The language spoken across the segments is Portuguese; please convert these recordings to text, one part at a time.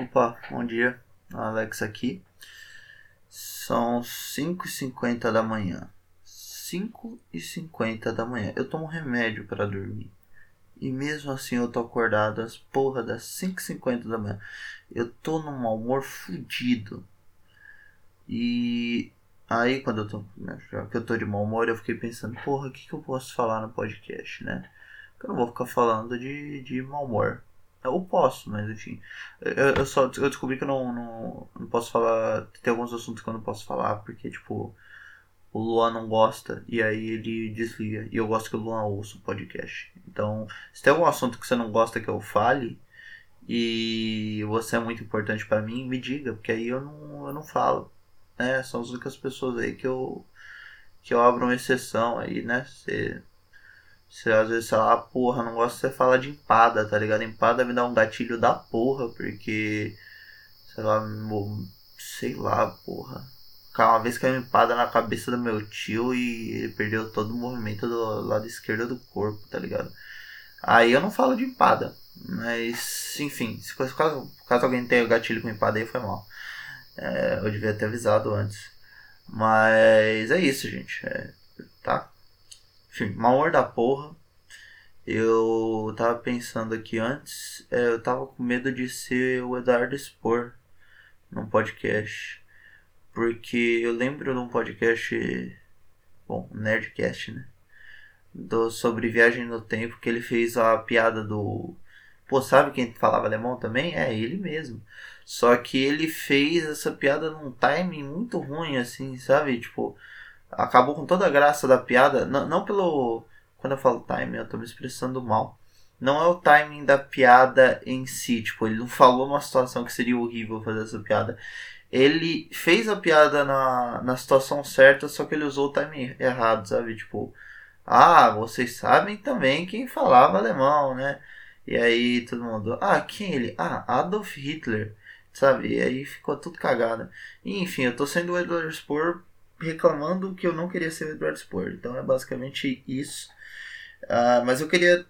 Opa, bom dia. Alex aqui. São 5h50 da manhã. 5h50 da manhã. Eu tomo remédio para dormir. E mesmo assim eu tô acordado às porra das 5h50 da manhã. Eu tô num humor fudido. E aí quando eu tô. Né, que eu tô de mau humor, eu fiquei pensando, porra, o que, que eu posso falar no podcast, né? Eu não vou ficar falando de, de mau humor. Eu posso, mas enfim. Eu, eu só eu descobri que eu não, não, não posso falar. Tem alguns assuntos que eu não posso falar, porque, tipo, o Luan não gosta e aí ele desliga. E eu gosto que o Luan ouça o podcast. Então, se tem algum assunto que você não gosta que eu fale e você é muito importante para mim, me diga, porque aí eu não, eu não falo. Né? São as únicas pessoas aí que eu, que eu abro uma exceção aí, né? Você você às vezes, sei lá, porra, não gosto de você falar de empada, tá ligado? Empada me dá um gatilho da porra, porque. Sei lá, sei lá, porra. Uma vez caiu uma empada na cabeça do meu tio e ele perdeu todo o movimento do lado esquerdo do corpo, tá ligado? Aí eu não falo de empada. Mas, enfim, se caso, caso alguém tenha gatilho com empada aí, foi mal. É, eu devia ter avisado antes. Mas é isso, gente. É, tá? Enfim, mal da porra. Eu tava pensando aqui antes, é, eu tava com medo de ser o Eduardo Spor num podcast. Porque eu lembro de um podcast, bom, Nerdcast, né? Do, sobre viagem no tempo, que ele fez a piada do. Pô, sabe quem falava alemão também? É ele mesmo. Só que ele fez essa piada num timing muito ruim, assim, sabe? Tipo, acabou com toda a graça da piada. Não, não pelo. Quando eu falo timing, eu tô me expressando mal. Não é o timing da piada em si. Tipo, ele não falou uma situação que seria horrível fazer essa piada. Ele fez a piada na, na situação certa, só que ele usou o timing errado, sabe? Tipo, ah, vocês sabem também quem falava alemão, né? E aí todo mundo, ah, quem ele? Ah, Adolf Hitler, sabe? E aí ficou tudo cagado. E, enfim, eu tô sendo o Edward Spohr reclamando que eu não queria ser o Edward Spohr. Então é basicamente isso. Uh, mas eu queria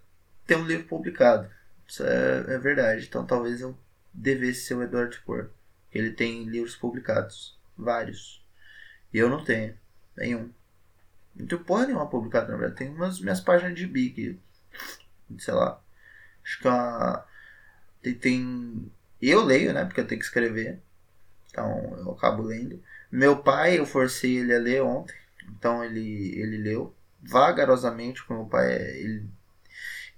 ter um livro publicado. Isso é, é verdade. Então talvez eu devesse ser o Edward Spohr. Ele tem livros publicados. Vários. E eu não tenho. Nenhum. Não tenho porra nenhuma publicada, na verdade. Tem umas minhas páginas de bi que. Sei lá. Acho que é. Tem, tem. Eu leio, né? Porque eu tenho que escrever. Então eu acabo lendo. Meu pai, eu forcei ele a ler ontem, então ele, ele leu vagarosamente com meu pai. Ele,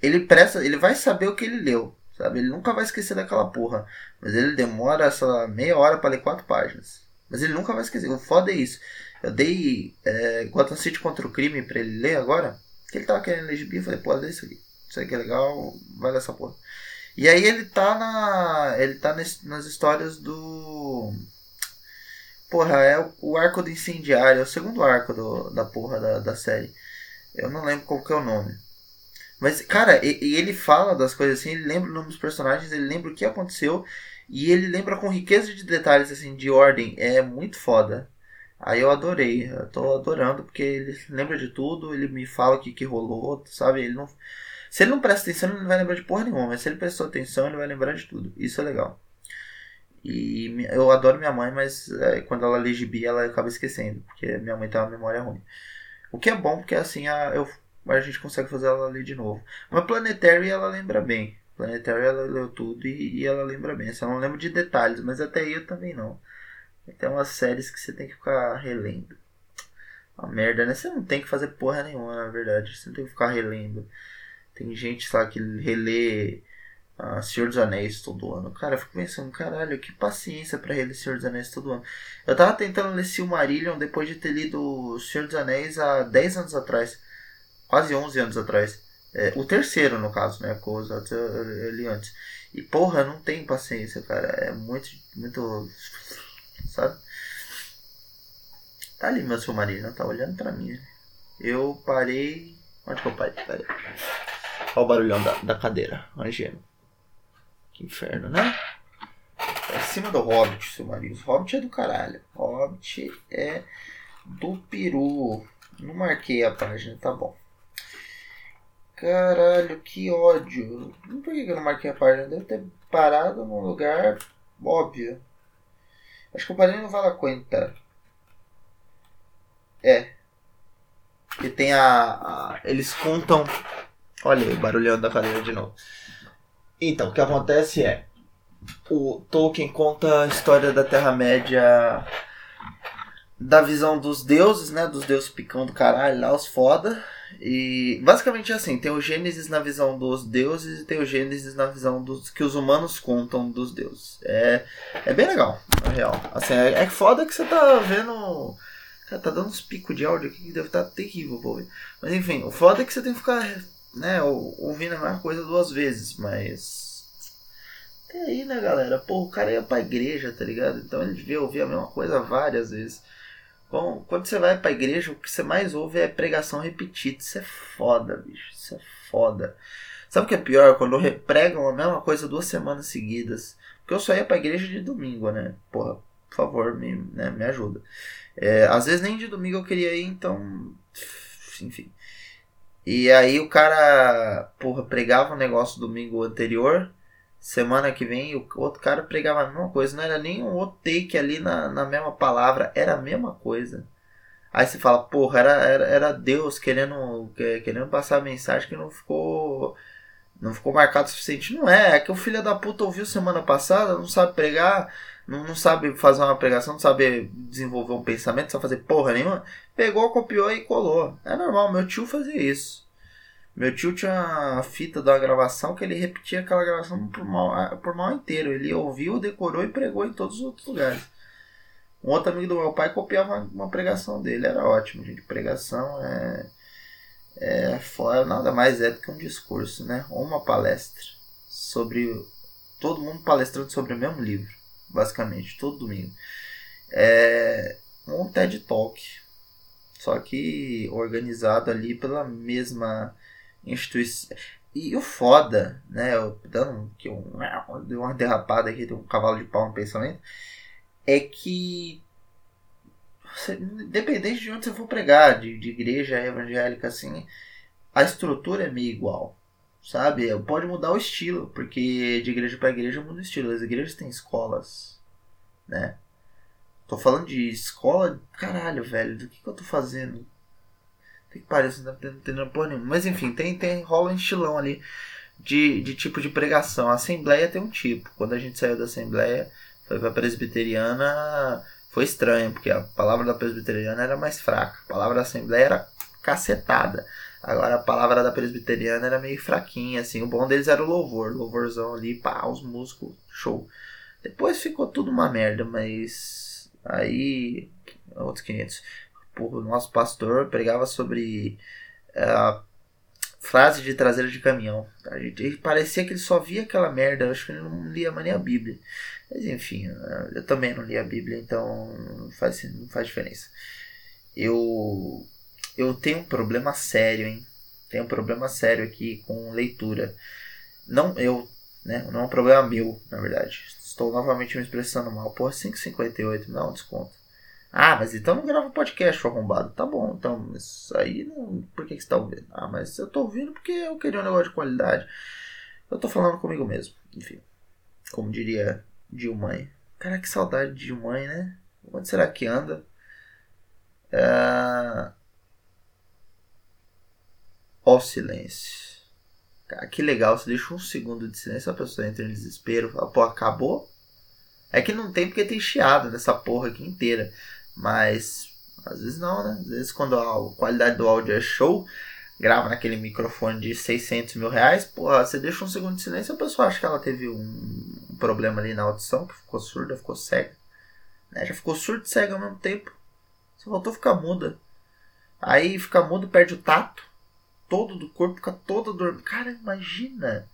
ele presta, ele vai saber o que ele leu, sabe? Ele nunca vai esquecer daquela porra. Mas ele demora essa meia hora para ler quatro páginas. Mas ele nunca vai esquecer. O foda é isso. Eu dei é, Gotham City contra o crime para ele ler agora. Que ele tava querendo ler gibi. Eu falei, pô, lê isso aqui. Isso aqui é legal, vai essa porra. E aí ele tá na. Ele tá nesse, nas histórias do Porra, é o, arco do incendiário, é o segundo arco do, da porra da, da série. Eu não lembro qual que é o nome. Mas, cara, e, e, ele fala das coisas assim, ele lembra o nome dos personagens, ele lembra o que aconteceu e ele lembra com riqueza de detalhes, assim, de ordem. É muito foda. Aí eu adorei, eu tô adorando porque ele lembra de tudo, ele me fala o que, que rolou, sabe? Ele não. Se ele não presta atenção, ele não vai lembrar de porra nenhuma, mas se ele prestou atenção, ele vai lembrar de tudo. Isso é legal. E eu adoro minha mãe, mas é, quando ela lê gibi, ela acaba esquecendo, porque minha mãe tem uma memória ruim. O que é bom, porque assim a, eu, a gente consegue fazer ela ler de novo. Mas Planetary ela lembra bem. Planetary ela leu tudo e, e ela lembra bem. Só não lembro de detalhes, mas até aí eu também não. Tem umas séries que você tem que ficar relendo. Uma merda, né? Você não tem que fazer porra nenhuma, na verdade. Você não tem que ficar relendo. Tem gente, sabe, que relê ah, Senhor dos Anéis todo ano. Cara, eu fico pensando, caralho, que paciência para ler Senhor dos Anéis todo ano. Eu tava tentando ler Silmarillion depois de ter lido Senhor dos Anéis há 10 anos atrás. Quase 11 anos atrás. É, o terceiro, no caso, né? Com os outros eu, li antes. E porra, não tem paciência, cara. É muito, muito. Sabe? Tá ali meu Silmarillion, tá olhando pra mim. Eu parei. Onde que eu parei? Olha o barulhão da, da cadeira, angendo. Que inferno, né? É em cima do Hobbit, seu marido. Hobbit é do caralho. Hobbit é do peru. Não marquei a página, tá bom. Caralho, que ódio. Por que eu não marquei a página? Deve ter parado num lugar óbvio. Acho que o padrinho não vale a conta. É. Que tem a, a, Eles contam. Olha aí, barulhando da cadeira de novo. Então, o que acontece é. O Tolkien conta a história da Terra-média da visão dos deuses, né? Dos deuses picão do caralho lá, os foda. E basicamente é assim, tem o Gênesis na visão dos deuses e tem o Gênesis na visão dos que os humanos contam dos deuses. É, é bem legal, na real. Assim, é, é foda que você tá vendo. Cara, tá dando uns picos de áudio aqui que deve estar tá terrível ouvir. Mas enfim, o foda é que você tem que ficar, né, ouvindo a mesma coisa duas vezes, mas. É aí, né, galera? Pô, o cara ia pra igreja, tá ligado? Então ele devia ouvir a mesma coisa várias vezes. Bom, quando você vai pra igreja, o que você mais ouve é pregação repetida. Isso é foda, bicho. Isso é foda. Sabe o que é pior? Quando repregam a mesma coisa duas semanas seguidas. Porque eu só ia pra igreja de domingo, né? Porra, por favor, me, né, me ajuda. É, às vezes nem de domingo eu queria ir, então. Enfim. E aí o cara, porra, pregava um negócio domingo anterior semana que vem o outro cara pregava a mesma coisa. Não era nem um outro take ali na, na mesma palavra, era a mesma coisa. Aí você fala, porra, era, era, era Deus querendo, querendo passar a mensagem que não ficou. Não ficou marcado o suficiente. Não é, é que o filho da puta ouviu semana passada, não sabe pregar, não, não sabe fazer uma pregação, não sabe desenvolver um pensamento, não sabe fazer porra nenhuma. Pegou, copiou e colou. É normal, meu tio fazia isso. Meu tio tinha a fita da gravação que ele repetia aquela gravação por mal, por mal inteiro. Ele ouviu, decorou e pregou em todos os outros lugares. Um outro amigo do meu pai copiava uma pregação dele. Era ótimo, gente. Pregação é, é fora, nada mais é do que um discurso, né? Ou uma palestra sobre todo mundo palestrando sobre o mesmo livro, basicamente, todo domingo. É um TED Talk, só que organizado ali pela mesma instituição. E o foda, né? Eu, dando um, deu uma derrapada aqui, tem um cavalo de pau no pensamento, é que independente de onde você for pregar, de, de igreja evangélica assim, a estrutura é meio igual. Sabe? Pode mudar o estilo, porque de igreja para igreja muda o estilo. As igrejas têm escolas, né? Tô falando de escola, caralho, velho, do que, que eu tô fazendo? Tem que parecer, não tá entendendo porra nenhuma. Mas enfim, tem, tem, rola um estilão ali de, de tipo de pregação. A Assembleia tem um tipo. Quando a gente saiu da Assembleia, foi pra Presbiteriana, foi estranho, porque a palavra da Presbiteriana era mais fraca. A palavra da Assembleia era cacetada. Agora a palavra da Presbiteriana era meio fraquinha, assim. O bom deles era o louvor. Louvorzão ali, pá, os músicos, show. Depois ficou tudo uma merda, mas. Aí. Outros 500 o nosso pastor pregava sobre uh, frase de traseira de caminhão. A gente, parecia que ele só via aquela merda. Eu acho que ele não lia mais nem a Bíblia. Mas enfim, uh, eu também não lia a Bíblia, então não faz, não faz diferença. Eu, eu tenho um problema sério, hein? Tenho um problema sério aqui com leitura. Não eu, né? Não é um problema meu, na verdade. Estou novamente me expressando mal. Porra, 5,58, me dá um desconto. Ah, mas então não grava podcast, arrombado. Tá bom, então isso aí não. Por que, que você tá ouvindo? Ah, mas eu tô ouvindo porque eu queria um negócio de qualidade. Eu tô falando comigo mesmo. Enfim. Como diria Dilmãe. Cara, que saudade de Dilmãe, né? Onde será que anda? É... Ó o silêncio. Cara, que legal. Você deixa um segundo de silêncio, a pessoa entra em desespero. Fala, pô, acabou? É que não tem porque tem chiado nessa porra aqui inteira. Mas às vezes não, né? Às vezes quando a qualidade do áudio é show, grava naquele microfone de 600 mil reais, porra, você deixa um segundo de silêncio a pessoa acha que ela teve um, problema ali na audição, que ficou surda, ficou cega. Né? Já ficou surda e cega ao mesmo tempo. Só voltou a ficar muda. Aí fica mudo, perde o tato. Todo do corpo fica todo dormindo. Cara, imagina.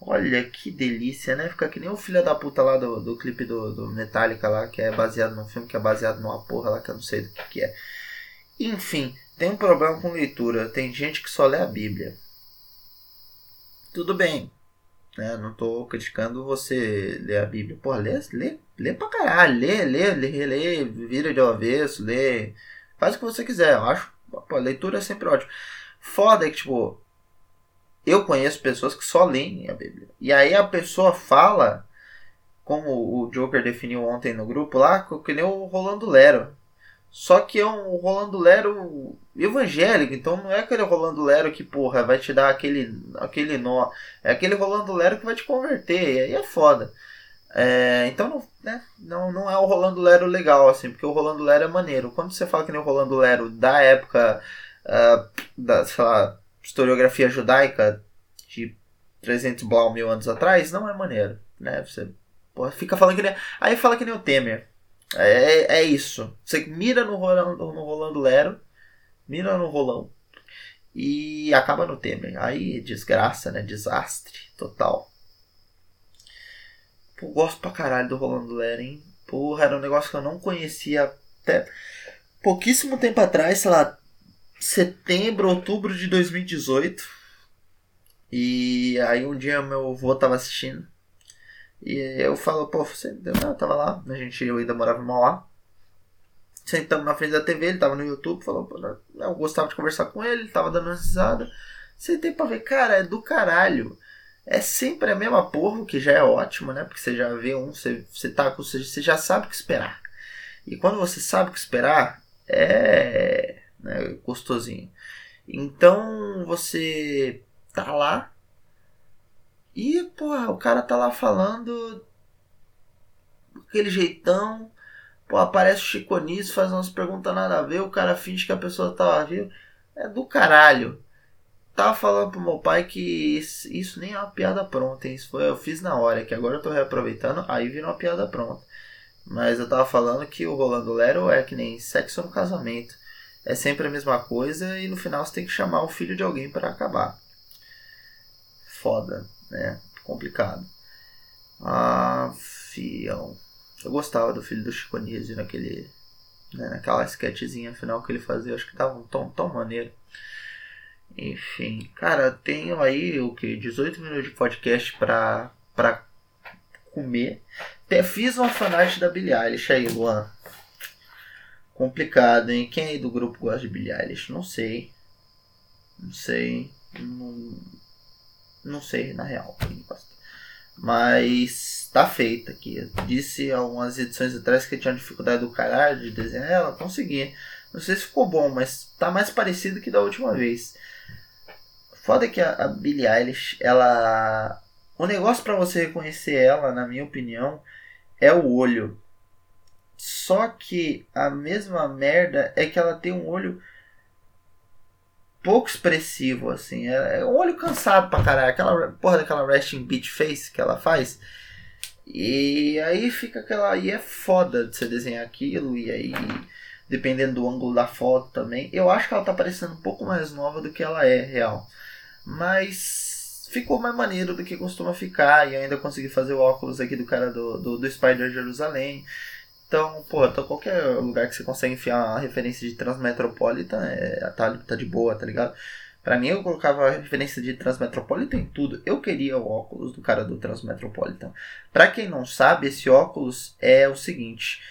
Olha que delícia, né? Fica que nem o filho da puta lá do, do clipe do, do Metallica lá, que é baseado num filme que é baseado numa porra lá que eu não sei do que, que é. Enfim, tem um problema com leitura. Tem gente que só lê a Bíblia. Tudo bem. Né? Não tô criticando você ler a Bíblia. Pô, lê, lê, lê pra caralho. Lê, lê, lê, lê, vira de avesso, lê. Faz o que você quiser. Eu acho. Pô, leitura é sempre ótimo. Foda é que, tipo, eu conheço pessoas que só leem a Bíblia. E aí a pessoa fala como o Joker definiu ontem no grupo lá, que nem o Rolando Lero. Só que é um Rolando Lero evangélico, então não é aquele Rolando Lero que, porra, vai te dar aquele, aquele nó. É aquele Rolando Lero que vai te converter, e aí é foda. É, então não, né, não, não é o Rolando Lero legal, assim, porque o Rolando Lero é maneiro. Quando você fala que nem o Rolando Lero da época uh, da, sei lá, historiografia judaica de 300 blau mil anos atrás, não é maneiro, né? Você porra, fica falando que nem... Aí fala que nem o Temer. É, é isso. Você mira no Rolando, no Rolando Lero, mira no Rolão e acaba no Temer. Aí desgraça, né? Desastre total. Pô, gosto pra caralho do Rolando Lero, hein? Porra, era um negócio que eu não conhecia até pouquíssimo tempo atrás, sei lá, setembro, outubro de 2018. E aí um dia meu avô tava assistindo. E eu falo, pô, você não, eu tava lá, a gente eu ainda morava em Mauá. Sentamos na frente da TV, ele tava no YouTube, falou, pô, eu gostava de conversar com ele, tava dando uma risada. Sentei pra ver, cara, é do caralho é sempre a mesma porra, que já é ótimo, né? Porque você já vê um, você, você, tá, você já sabe o que esperar. E quando você sabe o que esperar, é né, gostosinho. Então você tá lá e, porra, o cara tá lá falando aquele jeitão. Pô, aparece o Chico faz umas perguntas nada a ver, o cara finge que a pessoa tava viva. É do caralho tava falando pro meu pai que isso nem é uma piada pronta, hein? Isso foi, eu fiz na hora, que agora eu tô reaproveitando, aí virou uma piada pronta. Mas eu tava falando que o Rolando Lero é que nem sexo no casamento. É sempre a mesma coisa e no final você tem que chamar o filho de alguém para acabar. Foda, né? Complicado. Ah, fião. Eu gostava do filho do Chico naquele, né, naquela sketchzinha final que ele fazia. Acho que tava um tom tão maneiro. Enfim, cara, tenho aí o que? 18 minutos de podcast pra, pra comer. Até fiz uma fanart da Billie Eilish aí, Luan. Complicado, hein? Quem aí do grupo gosta de Billie Eilish? Não sei. Não sei. Não, não sei, na real. Mas tá feita aqui. Disse algumas edições atrás que tinha dificuldade do caralho de desenhar ela. Consegui. Não sei se ficou bom, mas tá mais parecido que da última vez. Foda que a, a Billie Eilish, ela. O negócio para você reconhecer ela, na minha opinião, é o olho. Só que a mesma merda é que ela tem um olho pouco expressivo, assim. É, é um olho cansado pra caralho. Aquela porra daquela resting bitch face que ela faz. E aí fica aquela. E é foda de você desenhar aquilo. E aí, dependendo do ângulo da foto também. Eu acho que ela tá parecendo um pouco mais nova do que ela é real. Mas ficou mais maneiro do que costuma ficar. E ainda consegui fazer o óculos aqui do cara do, do, do Spider Jerusalém. Então, pô, então qualquer lugar que você consegue enfiar uma referência de Transmetropolitan é, tá, tá de boa, tá ligado? Pra mim, eu colocava a referência de Transmetropolitan em tudo. Eu queria o óculos do cara do Transmetropolitan. Pra quem não sabe, esse óculos é o seguinte,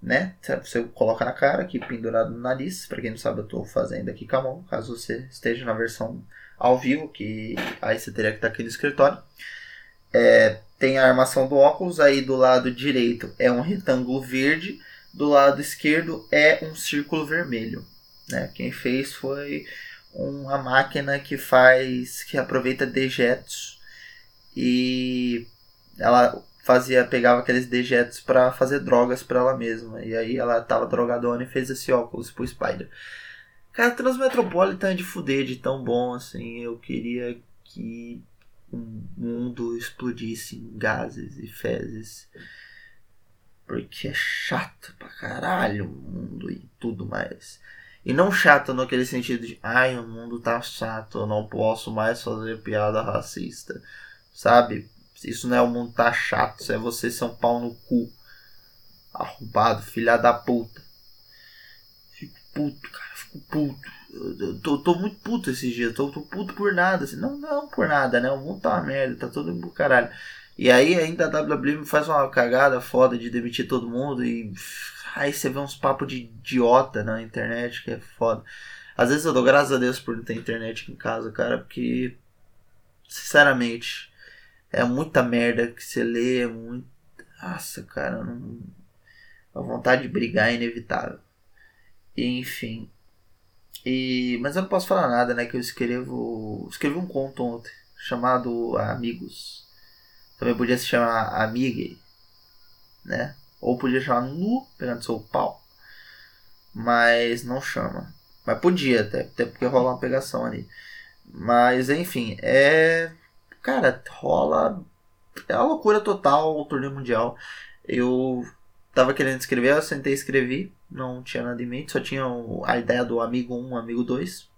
né? Você coloca na cara aqui, pendurado no nariz. Pra quem não sabe, eu tô fazendo aqui com a mão, caso você esteja na versão ao vivo, que aí você teria que estar aqui no escritório. É, tem a armação do óculos, aí do lado direito é um retângulo verde, do lado esquerdo é um círculo vermelho. Né? Quem fez foi uma máquina que faz, que aproveita dejetos e ela fazia, pegava aqueles dejetos para fazer drogas para ela mesma. E aí ela tava drogadona e fez esse óculos pro Spider. Cara, Transmetropolitan é de fuder de tão bom assim. Eu queria que o mundo explodisse em gases e fezes. Porque é chato pra caralho o mundo e tudo mais. E não chato naquele sentido de, ai, o mundo tá chato, eu não posso mais fazer piada racista. Sabe? Isso não é o mundo tá chato, isso é você ser um pau no cu. Arrombado, filha da puta. Fico puto, cara fico puto. Tô, tô muito puto esses dias, tô, tô puto por nada. Assim. Não, não por nada, né? O mundo tá uma merda, tá todo mundo caralho. E aí ainda a WWE faz uma cagada foda de demitir todo mundo e. Aí você vê uns papos de idiota na internet que é foda. Às vezes eu dou graças a Deus por não ter internet aqui em casa, cara, porque. Sinceramente, é muita merda que você lê, é muito, Nossa, cara, não... a vontade de brigar é inevitável. Enfim. E... Mas eu não posso falar nada, né? Que eu escrevo. Escrevi um conto ontem chamado Amigos. Também podia se chamar Amigue, né? Ou podia chamar Nu, pegando seu pau. Mas não chama. Mas podia até, até porque rola uma pegação ali. Mas enfim, é. Cara, rola. É uma loucura total o torneio mundial. Eu tava querendo escrever, eu sentei e escrevi. Não tinha nada em mente, só tinha a ideia do amigo 1, amigo 2.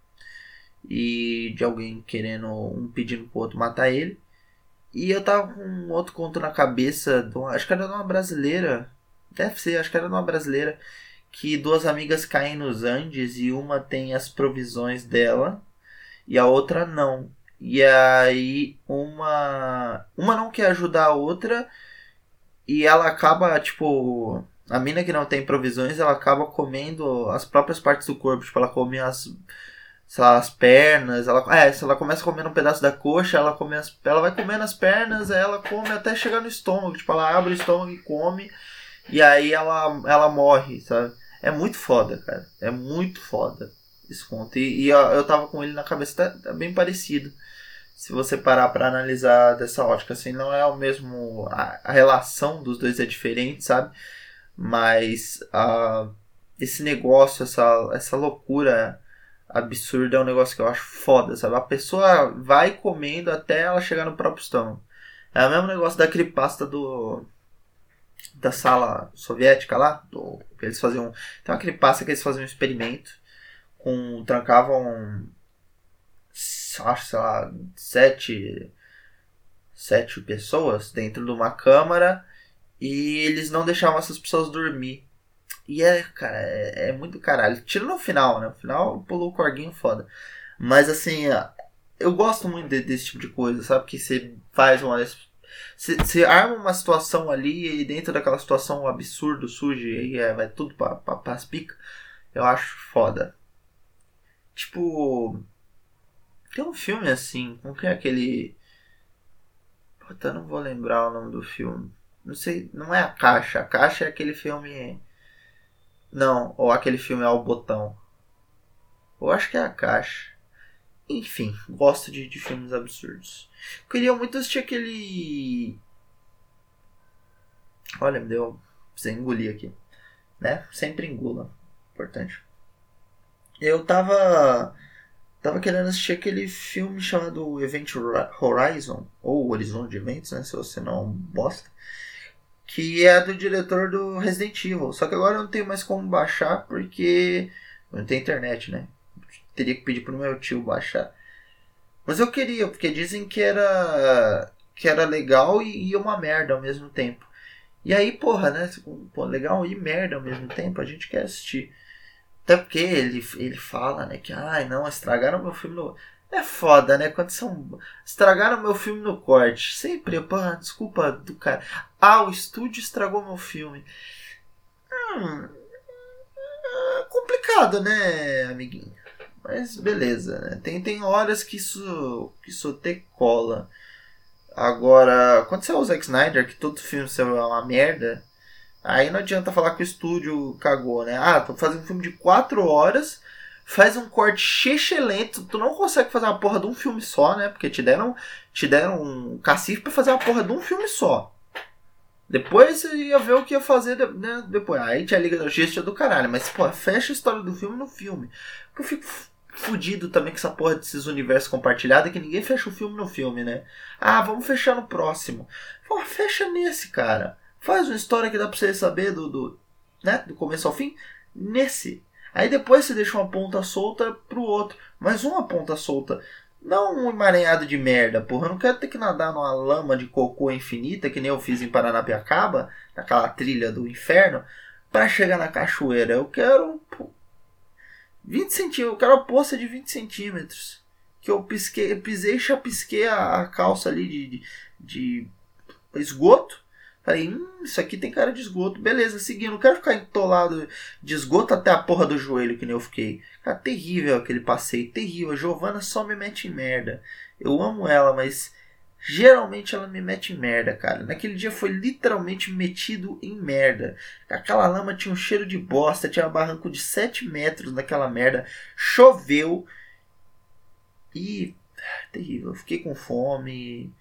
E de alguém querendo, um pedindo pro outro matar ele. E eu tava com um outro conto na cabeça, do, acho que era de uma brasileira. Deve ser, acho que era de uma brasileira. Que duas amigas caem nos Andes e uma tem as provisões dela e a outra não. E aí uma. Uma não quer ajudar a outra e ela acaba, tipo. A mina que não tem provisões, ela acaba comendo as próprias partes do corpo. Tipo, ela come as lá, as pernas, ela, é, se ela começa comendo um pedaço da coxa, ela come as, ela vai comendo as pernas, ela come até chegar no estômago, tipo, ela abre o estômago e come, e aí ela, ela morre, sabe? É muito foda, cara. É muito foda esse conto. E, e eu, eu tava com ele na cabeça, tá, tá, bem parecido. Se você parar para analisar dessa ótica, assim, não é o mesmo. A, a relação dos dois é diferente, sabe? Mas uh, esse negócio, essa, essa loucura absurdo é um negócio que eu acho foda, sabe? A pessoa vai comendo até ela chegar no próprio estômago. É o mesmo negócio da cripasta do. Da sala soviética lá. Do, eles faziam. Tem uma cripasta que eles faziam um experimento. Com. Trancavam. Acho, sei lá. Sete. Sete pessoas dentro de uma câmara. E eles não deixavam essas pessoas dormir. E é, cara, é, é muito caralho. Tira no final, né? No final pulou o corguinho foda. Mas assim, eu gosto muito de, desse tipo de coisa, sabe? Que você faz uma. Você arma uma situação ali e dentro daquela situação um absurdo surge e é, vai tudo pra, pra, pras picas. Eu acho foda. Tipo. Tem um filme assim, como que é aquele. Puta, não vou lembrar o nome do filme. Não sei, não é a caixa. A caixa é aquele filme não, ou aquele filme é o botão. Eu acho que é a caixa. Enfim, gosto de, de filmes absurdos. Queria muito assistir aquele. Olha, me deu. Precisei engolir aqui. Né? Sempre engula. Importante. Eu tava. Tava querendo assistir aquele filme chamado Event Horizon. Ou Horizonte de Eventos, né? Se você não bosta que é do diretor do Resident Evil. Só que agora eu não tenho mais como baixar porque não tem internet, né? Teria que pedir pro meu tio baixar. Mas eu queria, porque dizem que era que era legal e, uma merda ao mesmo tempo. E aí, porra, né? Pô, legal e merda ao mesmo tempo, a gente quer assistir. Até porque ele, ele fala, né, que ai não, estragaram meu filme no. É foda, né? Quando são. Estragaram meu filme no corte. Sempre, pô, desculpa do cara. Ah, o estúdio estragou meu filme. Hum. É complicado, né, amiguinho? Mas beleza, né? Tem, tem horas que isso, que isso até cola. Agora, quando você é o Zack Snyder, que todo filme é uma merda, aí não adianta falar que o estúdio cagou, né? Ah, tô fazendo um filme de 4 horas faz um corte chechelento, tu não consegue fazer uma porra de um filme só, né? Porque te deram, te deram um cacife pra fazer uma porra de um filme só. Depois você ia ver o que ia fazer né, depois. Aí tinha a Liga da Justiça do caralho. Mas, pô, fecha a história do filme no filme. Porque eu fico fudido também com essa porra desses universos compartilhados que ninguém fecha o filme no filme, né? Ah, vamos fechar no próximo. Pô, fecha nesse, cara. Faz uma história que dá pra você saber do, do, né, do começo ao fim. Nesse. Aí depois você deixa uma ponta solta pro outro. Mas uma ponta solta. Não um emaranhado de merda, porra. Eu não quero ter que nadar numa lama de cocô infinita, que nem eu fiz em Paranapiacaba, naquela trilha do inferno, para chegar na cachoeira. Eu quero. Pô, 20 centímetros. Eu quero a poça de 20 centímetros. Que eu pisquei, pisei e chapisquei a, a calça ali de, de, de esgoto Falei, hum, isso aqui tem cara de esgoto. Beleza, seguindo. Não quero ficar entolado de esgoto até a porra do joelho, que nem eu fiquei. Cara, terrível aquele passeio. Terrível. A Giovana só me mete em merda. Eu amo ela, mas Geralmente ela me mete em merda, cara. Naquele dia foi literalmente metido em merda. Aquela lama tinha um cheiro de bosta, tinha um barranco de 7 metros naquela merda. Choveu. E. Terrível. Eu fiquei com fome.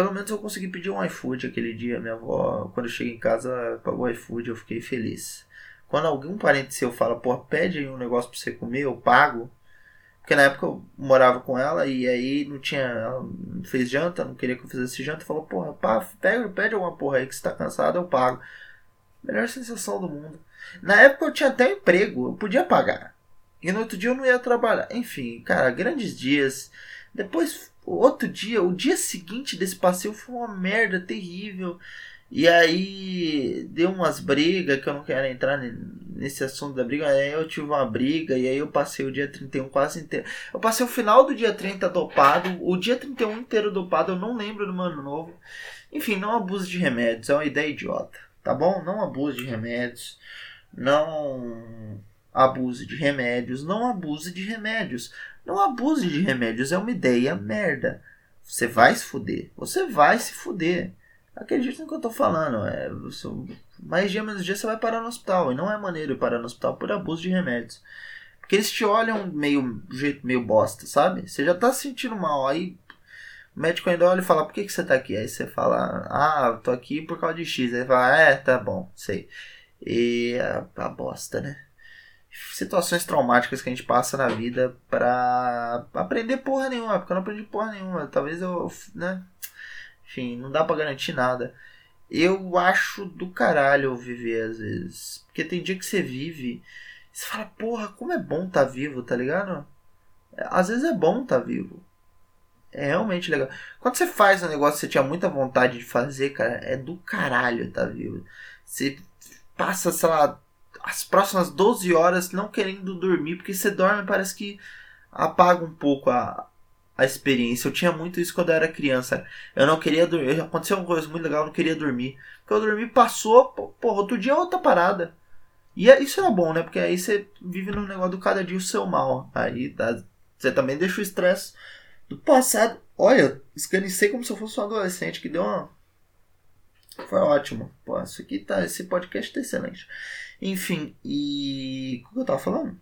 Pelo menos eu consegui pedir um iFood aquele dia. Minha avó, quando eu cheguei em casa, pagou iFood. Eu fiquei feliz. Quando algum parente seu fala, pô, pede um negócio pra você comer, eu pago. Porque na época eu morava com ela e aí não tinha. Ela não fez janta, não queria que eu fizesse janta. Falou, porra, pá, pega, pede alguma porra aí que você tá cansado, eu pago. Melhor sensação do mundo. Na época eu tinha até emprego, eu podia pagar. E no outro dia eu não ia trabalhar. Enfim, cara, grandes dias. Depois, outro dia, o dia seguinte desse passeio foi uma merda terrível. E aí deu umas brigas que eu não quero entrar nesse assunto da briga. Aí eu tive uma briga e aí eu passei o dia 31 quase inteiro. Eu passei o final do dia 30 dopado, o dia 31 inteiro dopado, eu não lembro do ano novo. Enfim, não abuse de remédios, é uma ideia idiota, tá bom? Não abuse de remédios. Não abuse de remédios, não abuse de remédios. Não abuse de remédios, é uma ideia merda. Você vai se fuder. Você vai se fuder. Acredite no que eu tô falando. É, mais dia, menos dia você vai parar no hospital. E não é maneiro parar no hospital por abuso de remédios. Porque eles te olham meio jeito meio bosta, sabe? Você já tá se sentindo mal. Aí o médico ainda olha e fala, por que, que você tá aqui? Aí você fala, ah, tô aqui por causa de X. Aí fala, é, tá bom, sei. E a, a bosta, né? Situações traumáticas que a gente passa na vida pra aprender porra nenhuma. Porque eu não aprendi porra nenhuma. Talvez eu, né? Enfim, não dá para garantir nada. Eu acho do caralho viver às vezes. Porque tem dia que você vive. Você fala, porra, como é bom tá vivo, tá ligado? Às vezes é bom tá vivo. É realmente legal. Quando você faz um negócio que você tinha muita vontade de fazer, cara, é do caralho tá vivo. Você passa, sei lá, as próximas 12 horas não querendo dormir, porque você dorme parece que apaga um pouco a, a experiência. Eu tinha muito isso quando eu era criança. Eu não queria dormir. Aconteceu uma coisa muito legal, eu não queria dormir. Porque eu dormi, passou, pô, outro dia é outra parada. E é, isso era bom, né? Porque aí você vive no negócio do cada dia o seu mal. Aí tá, você também deixa o estresse do passado. Olha, escanicei como se eu fosse um adolescente que deu uma. Foi ótimo. Pô, isso aqui tá. Esse podcast tá excelente. Enfim, e. O que eu tava falando?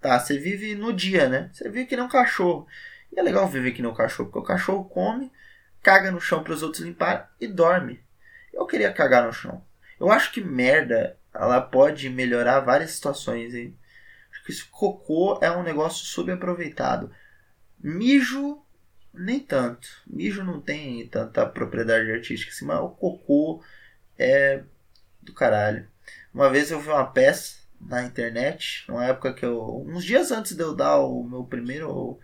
Tá, você vive no dia, né? Você vive que nem um cachorro. E é legal viver que nem o cachorro, porque o cachorro come, caga no chão para os outros limpar e dorme. Eu queria cagar no chão. Eu acho que merda, ela pode melhorar várias situações. Hein? Acho que esse cocô é um negócio subaproveitado. Mijo, nem tanto. Mijo não tem tanta propriedade artística assim, mas o cocô é do caralho. Uma vez eu vi uma peça na internet, numa época que eu. uns dias antes de eu dar o meu primeiro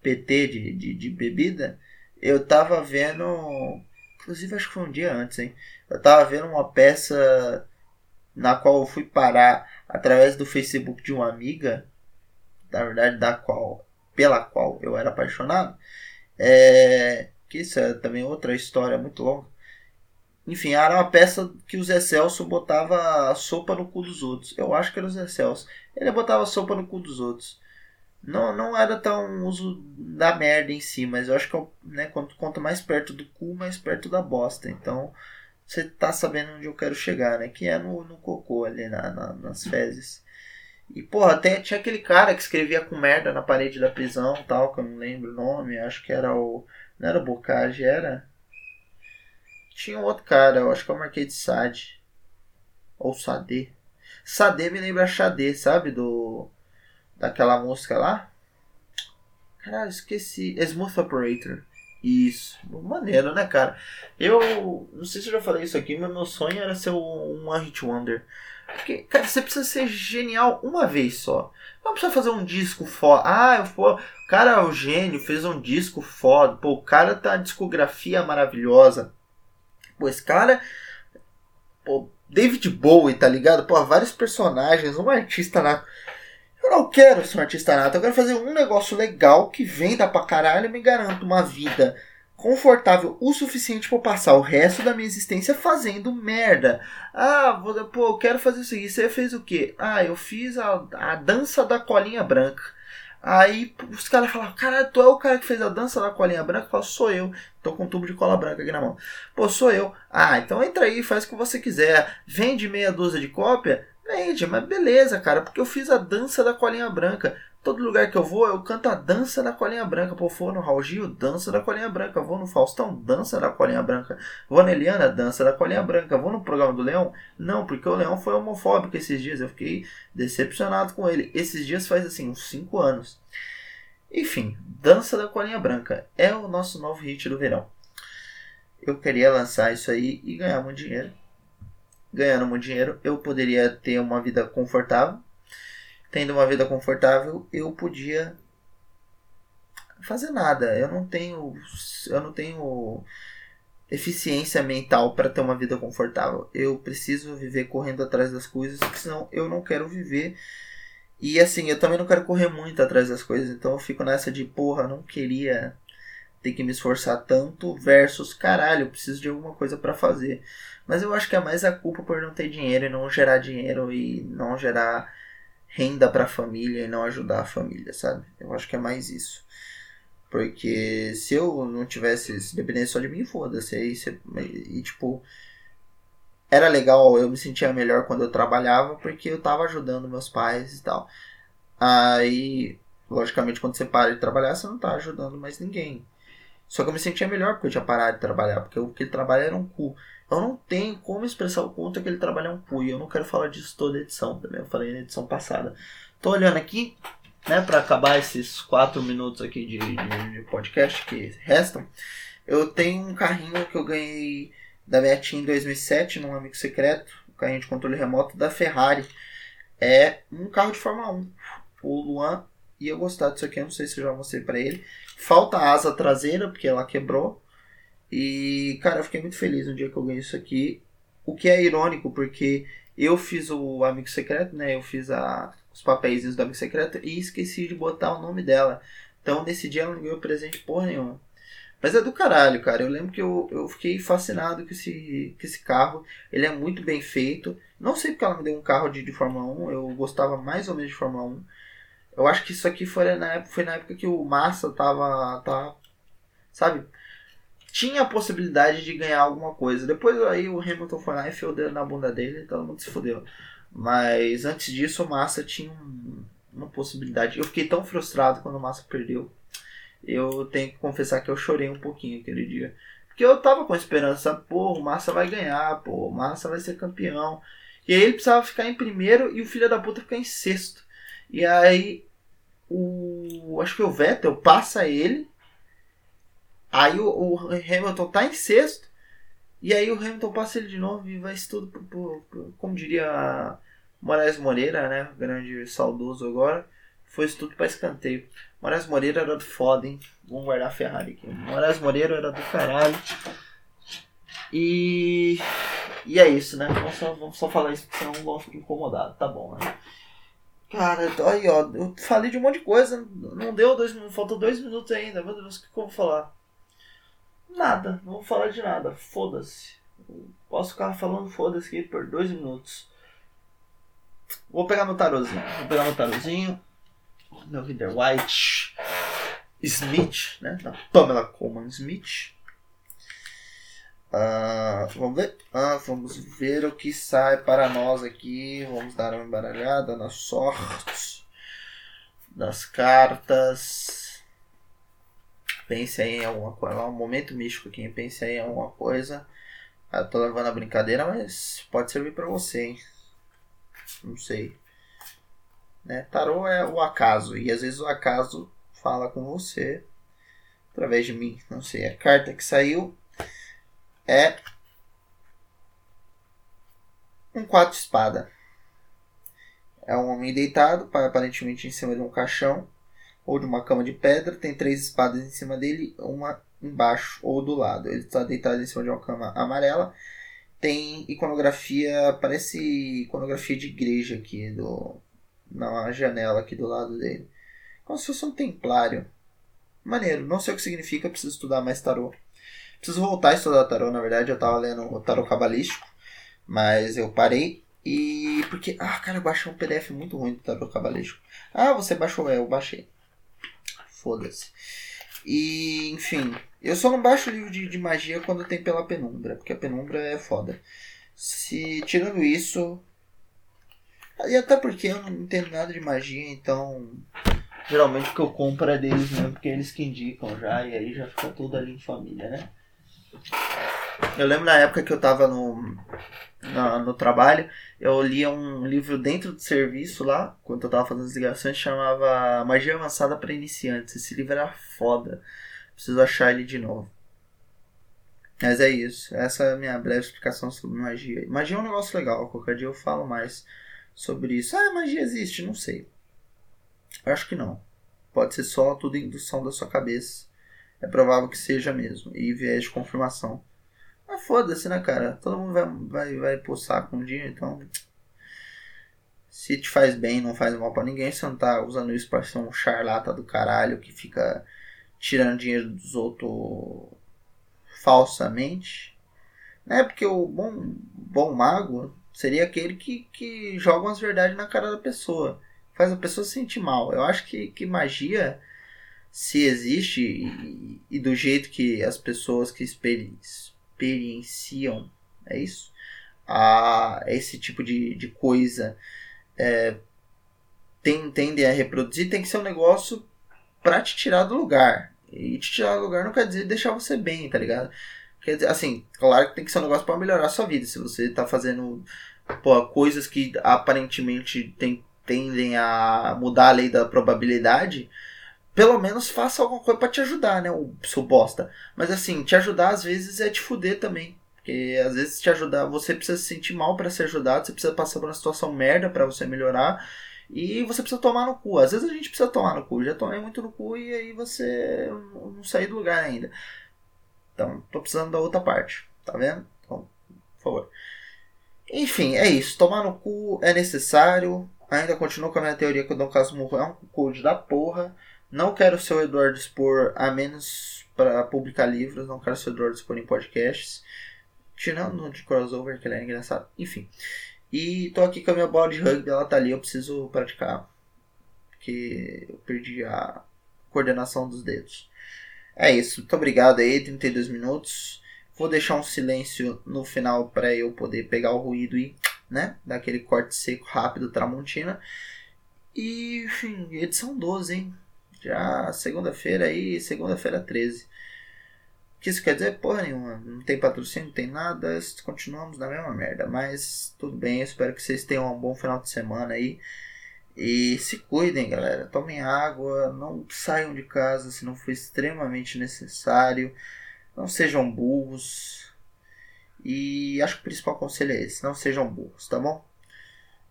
PT de, de, de bebida, eu tava vendo. Inclusive acho que foi um dia antes, hein? Eu tava vendo uma peça na qual eu fui parar através do Facebook de uma amiga, na verdade da qual, pela qual eu era apaixonado. É, que isso é também outra história muito longa. Enfim, era uma peça que o Zé Celso botava sopa no cu dos outros. Eu acho que era o Zé Celso. Ele botava sopa no cu dos outros. Não, não era tão uso da merda em si, mas eu acho que né, quanto, quanto mais perto do cu, mais perto da bosta. Então você tá sabendo onde eu quero chegar, né? Que é no, no cocô ali, na, na, nas fezes. E porra, tem, tinha aquele cara que escrevia com merda na parede da prisão tal, que eu não lembro o nome, acho que era o. Não era o Bocage, era. Tinha um outro cara, eu acho que é o Marquês de Sade. Ou Sade. Sade me lembra Xadê, sabe? Do daquela música lá. Caralho, esqueci. Smooth Operator. Isso. Maneiro, né, cara? Eu não sei se eu já falei isso aqui, mas meu sonho era ser um One Hit Wonder. Porque, cara, você precisa ser genial uma vez só. Não precisa fazer um disco foda. Ah, eu o cara é o gênio, fez um disco foda. Pô, o cara tá discografia maravilhosa. Pô, esse cara. Pô, David Bowie, tá ligado? Pô, vários personagens, um artista na eu não quero ser um artista nato, eu quero fazer um negócio legal que venda pra caralho e me garanta uma vida confortável o suficiente para passar o resto da minha existência fazendo merda. Ah, vou, pô, eu quero fazer isso aqui. Você fez o quê? Ah, eu fiz a, a dança da colinha branca. Aí os caras falam, caralho, tu é o cara que fez a dança da colinha branca? Eu falo, sou eu. Tô com um tubo de cola branca aqui na mão. Pô, sou eu. Ah, então entra aí, faz o que você quiser. Vende meia dúzia de cópia? Vende, mas beleza, cara, porque eu fiz a dança da colinha branca. Todo lugar que eu vou, eu canto a dança da colinha branca. Pô, vou no Raul Gil, dança da colinha branca. Vou no Faustão, dança da colinha branca. Vou na Eliana, dança da colinha branca. Vou no programa do Leão? Não, porque o Leão foi homofóbico esses dias. Eu fiquei decepcionado com ele. Esses dias faz assim, uns 5 anos. Enfim, dança da colinha branca é o nosso novo hit do verão. Eu queria lançar isso aí e ganhar muito dinheiro. Ganhando muito dinheiro, eu poderia ter uma vida confortável tendo uma vida confortável, eu podia fazer nada. Eu não tenho eu não tenho eficiência mental para ter uma vida confortável. Eu preciso viver correndo atrás das coisas, senão eu não quero viver. E assim, eu também não quero correr muito atrás das coisas, então eu fico nessa de porra, não queria ter que me esforçar tanto versus caralho, eu preciso de alguma coisa para fazer. Mas eu acho que é mais a culpa por não ter dinheiro e não gerar dinheiro e não gerar renda para a família e não ajudar a família, sabe? Eu acho que é mais isso. Porque se eu não tivesse, se dependesse só de mim, foda-se. E tipo, era legal, eu me sentia melhor quando eu trabalhava porque eu tava ajudando meus pais e tal. Aí, logicamente, quando você para de trabalhar, você não tá ajudando mais ninguém. Só que eu me sentia melhor porque eu tinha parado de trabalhar, porque o que ele trabalha era um cu. Eu não tenho como expressar o quanto aquele trabalho é um pu. E eu não quero falar disso toda edição também. Eu falei na edição passada. Tô olhando aqui, né, para acabar esses quatro minutos aqui de, de, de, podcast que restam. Eu tenho um carrinho que eu ganhei da minha tia em 2007, num amigo secreto. Um carrinho de controle remoto da Ferrari. É um carro de Fórmula 1. O Luan ia gostar disso aqui. Eu não sei se eu já mostrei para ele. Falta a asa traseira, porque ela quebrou. E, cara, eu fiquei muito feliz no dia que eu ganhei isso aqui. O que é irônico, porque eu fiz o Amigo Secreto, né? Eu fiz a, os papéis do Amigo Secreto e esqueci de botar o nome dela. Então, nesse dia ela não ganhou presente porra nenhuma. Mas é do caralho, cara. Eu lembro que eu, eu fiquei fascinado com esse, com esse carro. Ele é muito bem feito. Não sei porque ela me deu um carro de, de Fórmula 1. Eu gostava mais ou menos de Fórmula 1. Eu acho que isso aqui foi na época, foi na época que o Massa tava, tava sabe, tinha a possibilidade de ganhar alguma coisa. Depois aí o Hamilton foi lá e enfiou o dedo na bunda dele e todo mundo se fudeu. Mas antes disso o Massa tinha um, uma possibilidade. Eu fiquei tão frustrado quando o Massa perdeu. Eu tenho que confessar que eu chorei um pouquinho aquele dia. Porque eu tava com esperança, pô, o Massa vai ganhar, pô, o Massa vai ser campeão. E aí ele precisava ficar em primeiro e o filho da puta ficar em sexto. E aí o. Acho que o Vettel passa ele Aí o, o, Hamilton tá em sexto. E aí o Hamilton passa ele de novo e vai tudo pro, pro, pro, como diria Moraes Moreira, né? Grande saudoso agora. Foi isso tudo pra escanteio. Moraes Moreira era do foda, hein? Vamos guardar a Ferrari aqui. Moraes Moreira era do caralho. E. E é isso, né? Vamos só, vamos só falar isso, porque senão vão ficar incomodado. Tá bom, né? Cara, aí ó, eu falei de um monte de coisa. Não deu dois minutos, faltou dois minutos ainda. Meu Deus, o que eu vou falar? Nada, não vou falar de nada. Foda-se. Posso ficar falando foda-se aqui por dois minutos. Vou pegar meu tarozinho. Vou pegar meu tarozinho. Meu Reader White. Smith, né? Da Pamela Coleman Smith. Uh, vamos ver? Uh, vamos ver o que sai para nós aqui. Vamos dar uma embaralhada na sorte das cartas. Pense aí em alguma coisa. É um momento místico aqui. Aí em alguma coisa. Eu ah, tô levando a brincadeira, mas pode servir para você, hein? Não sei. Né? Tarô é o acaso. E às vezes o acaso fala com você através de mim. Não sei. A carta que saiu é um quatro espada. É um homem deitado, aparentemente em cima de um caixão ou de uma cama de pedra, tem três espadas em cima dele, uma embaixo ou do lado. Ele está deitado em cima de uma cama amarela. Tem iconografia, parece iconografia de igreja aqui do na janela aqui do lado dele. Como se fosse um templário. Maneiro, não sei o que significa, preciso estudar mais tarô. Preciso voltar a estudar tarô, na verdade, eu estava lendo o tarô cabalístico, mas eu parei e porque, ah, cara, eu baixei um PDF muito ruim do tarô cabalístico. Ah, você baixou, é, eu baixei. Foda-se. E, enfim, eu só não baixo livro de, de magia quando tem pela penumbra, porque a penumbra é foda. Se tirando isso. E até porque eu não entendo nada de magia, então. Geralmente o que eu compro é deles mesmo, porque eles que indicam já, e aí já fica tudo ali em família, né? Eu lembro na época que eu tava no, no, no trabalho, eu lia um livro dentro do serviço lá, quando eu tava fazendo as ligações, chamava Magia Avançada para Iniciantes. Esse livro era foda. Preciso achar ele de novo. Mas é isso. Essa é a minha breve explicação sobre magia. Magia é um negócio legal. Qualquer dia eu falo mais sobre isso. Ah, magia existe? Não sei. Acho que não. Pode ser só tudo indução da sua cabeça. É provável que seja mesmo. E viés de confirmação. Mas foda-se, né, cara? Todo mundo vai, vai, vai pro saco um dia, então. Se te faz bem, não faz mal para ninguém. Você não tá usando isso pra ser um charlata do caralho que fica tirando dinheiro dos outros falsamente. Né? Porque o bom, bom mago seria aquele que, que joga umas verdades na cara da pessoa. Faz a pessoa se sentir mal. Eu acho que, que magia, se existe, e, e do jeito que as pessoas que experienciam experienciam, é isso? A, esse tipo de, de coisa é, tem, tendem a reproduzir, tem que ser um negócio pra te tirar do lugar. E te tirar do lugar não quer dizer deixar você bem, tá ligado? Quer dizer, assim, claro que tem que ser um negócio para melhorar a sua vida. Se você tá fazendo pô, coisas que aparentemente tem, tendem a mudar a lei da probabilidade, pelo menos faça alguma coisa para te ajudar, né? O seu bosta. Mas assim, te ajudar às vezes é te fuder também. Porque às vezes te ajudar, você precisa se sentir mal para ser ajudado, você precisa passar por uma situação merda para você melhorar. E você precisa tomar no cu. Às vezes a gente precisa tomar no cu. Já tomei muito no cu e aí você não sair do lugar ainda. Então, tô precisando da outra parte. Tá vendo? Então, por favor. Enfim, é isso. Tomar no cu é necessário. Ainda continuo com a minha teoria que o Dom Casmurro é um cuckold da porra. Não quero ser o Eduardo Spor, a menos para publicar livros. Não quero ser o Eduardo Spor em podcasts. Tirando de crossover, que ele é engraçado. Enfim. E tô aqui com a minha bola de rugby, ela tá ali, eu preciso praticar. Porque eu perdi a coordenação dos dedos. É isso, muito obrigado aí, 32 minutos. Vou deixar um silêncio no final para eu poder pegar o ruído e, né, dar aquele corte seco rápido Tramontina. E, enfim, edição 12, hein? Já segunda-feira aí, segunda-feira 13. O que isso quer dizer? Porra nenhuma. Não tem patrocínio, não tem nada. Continuamos na mesma merda. Mas tudo bem, espero que vocês tenham um bom final de semana aí. E se cuidem, galera. Tomem água, não saiam de casa se não for extremamente necessário. Não sejam burros. E acho que o principal conselho é esse: não sejam burros, tá bom?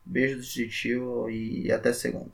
Beijo do tio e até segunda.